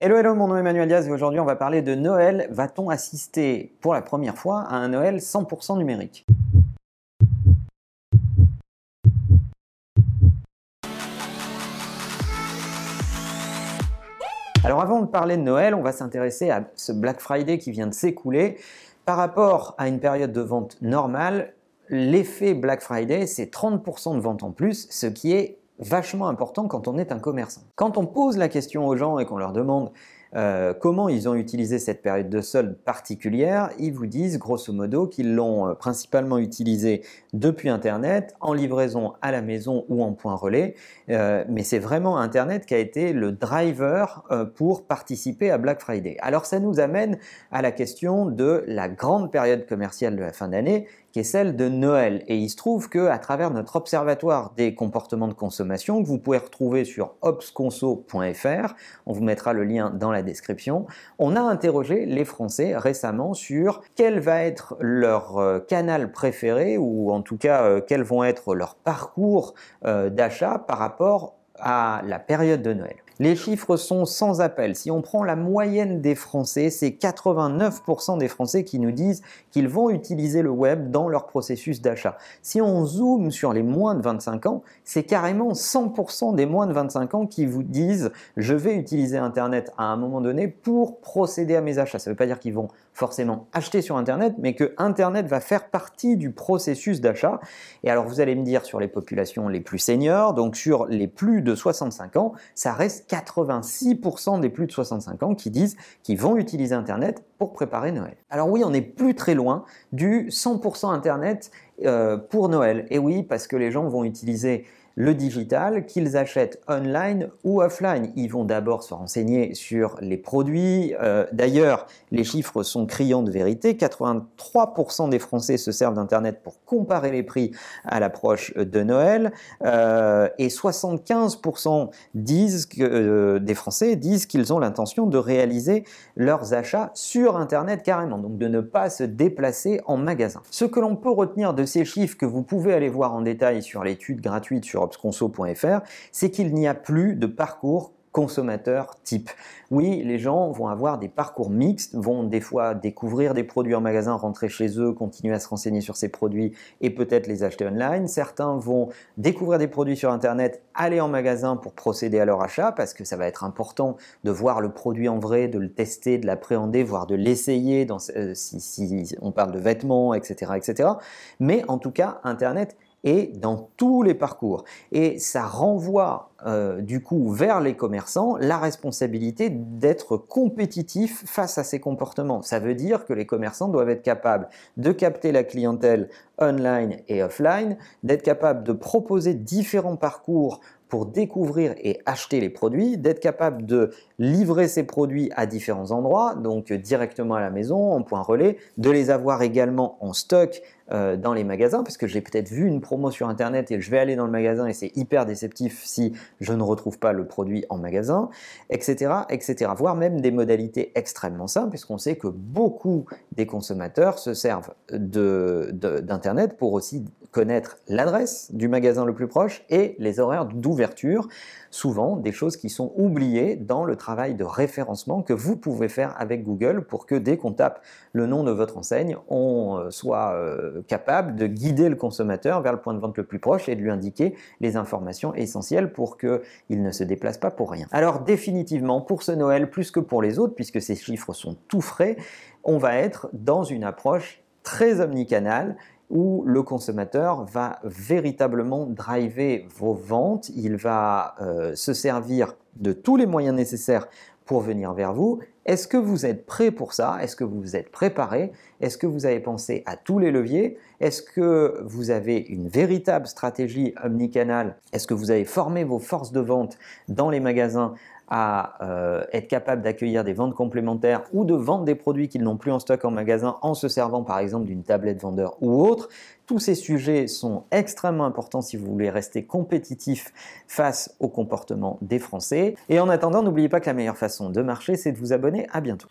Hello, hello, mon nom est Emmanuel Diaz et aujourd'hui on va parler de Noël. Va-t-on assister pour la première fois à un Noël 100% numérique? Alors avant de parler de Noël, on va s'intéresser à ce Black Friday qui vient de s'écouler. Par rapport à une période de vente normale, l'effet Black Friday, c'est 30% de vente en plus, ce qui est vachement important quand on est un commerçant. Quand on pose la question aux gens et qu'on leur demande euh, comment ils ont utilisé cette période de solde particulière, ils vous disent grosso modo qu'ils l'ont euh, principalement utilisé depuis Internet, en livraison à la maison ou en point relais, euh, mais c'est vraiment Internet qui a été le driver pour participer à Black Friday. Alors ça nous amène à la question de la grande période commerciale de la fin d'année qui est celle de Noël. Et il se trouve que à travers notre observatoire des comportements de consommation, que vous pouvez retrouver sur obsconso.fr, on vous mettra le lien dans la description, on a interrogé les Français récemment sur quel va être leur euh, canal préféré, ou en tout cas euh, quels vont être leurs parcours euh, d'achat par rapport à la période de Noël. Les chiffres sont sans appel. Si on prend la moyenne des Français, c'est 89% des Français qui nous disent qu'ils vont utiliser le web dans leur processus d'achat. Si on zoome sur les moins de 25 ans, c'est carrément 100% des moins de 25 ans qui vous disent je vais utiliser Internet à un moment donné pour procéder à mes achats. Ça ne veut pas dire qu'ils vont forcément acheter sur Internet, mais que Internet va faire partie du processus d'achat. Et alors vous allez me dire sur les populations les plus seniors, donc sur les plus de 65 ans, ça reste 86% des plus de 65 ans qui disent qu'ils vont utiliser Internet pour préparer Noël. Alors oui, on n'est plus très loin du 100% Internet euh, pour Noël. Et oui, parce que les gens vont utiliser le digital, qu'ils achètent online ou offline. Ils vont d'abord se renseigner sur les produits. Euh, d'ailleurs, les chiffres sont criants de vérité. 83% des Français se servent d'Internet pour comparer les prix à l'approche de Noël. Euh, et 75% disent des Français disent qu'ils ont l'intention de réaliser leurs achats sur Internet carrément, donc de ne pas se déplacer en magasin. Ce que l'on peut retenir de ces chiffres que vous pouvez aller voir en détail sur l'étude gratuite sur obsconso.fr, c'est qu'il n'y a plus de parcours consommateur type. Oui, les gens vont avoir des parcours mixtes, vont des fois découvrir des produits en magasin, rentrer chez eux, continuer à se renseigner sur ces produits et peut-être les acheter online. Certains vont découvrir des produits sur Internet, aller en magasin pour procéder à leur achat parce que ça va être important de voir le produit en vrai, de le tester, de l'appréhender, voire de l'essayer euh, si, on parle de vêtements, etc., etc. Mais en tout cas, Internet et dans tous les parcours. Et ça renvoie euh, du coup vers les commerçants la responsabilité d'être compétitifs face à ces comportements. Ça veut dire que les commerçants doivent être capables de capter la clientèle online et offline, d'être capables de proposer différents parcours pour découvrir et acheter les produits, d'être capable de livrer ces produits à différents endroits, donc directement à la maison, en point relais, de les avoir également en stock euh, dans les magasins, parce que j'ai peut-être vu une promo sur Internet et je vais aller dans le magasin et c'est hyper déceptif si je ne retrouve pas le produit en magasin, etc., etc. Voire même des modalités extrêmement simples, puisqu'on sait que beaucoup des consommateurs se servent d'Internet pour aussi connaître l'adresse du magasin le plus proche et les horaires d'ouverture souvent des choses qui sont oubliées dans le travail de référencement que vous pouvez faire avec Google pour que dès qu'on tape le nom de votre enseigne, on euh, soit euh, capable de guider le consommateur vers le point de vente le plus proche et de lui indiquer les informations essentielles pour qu'il ne se déplace pas pour rien. Alors définitivement, pour ce Noël, plus que pour les autres, puisque ces chiffres sont tout frais, on va être dans une approche très omnicanale où le consommateur va véritablement driver vos ventes, il va euh, se servir de tous les moyens nécessaires pour venir vers vous. Est-ce que vous êtes prêt pour ça? Est-ce que vous vous êtes préparé? Est-ce que vous avez pensé à tous les leviers? Est-ce que vous avez une véritable stratégie omnicanale Est-ce que vous avez formé vos forces de vente dans les magasins à euh, être capable d'accueillir des ventes complémentaires ou de vendre des produits qu'ils n'ont plus en stock en magasin en se servant par exemple d'une tablette vendeur ou autre? Tous ces sujets sont extrêmement importants si vous voulez rester compétitif face au comportement des Français. Et en attendant, n'oubliez pas que la meilleure façon de marcher, c'est de vous abonner. À bientôt.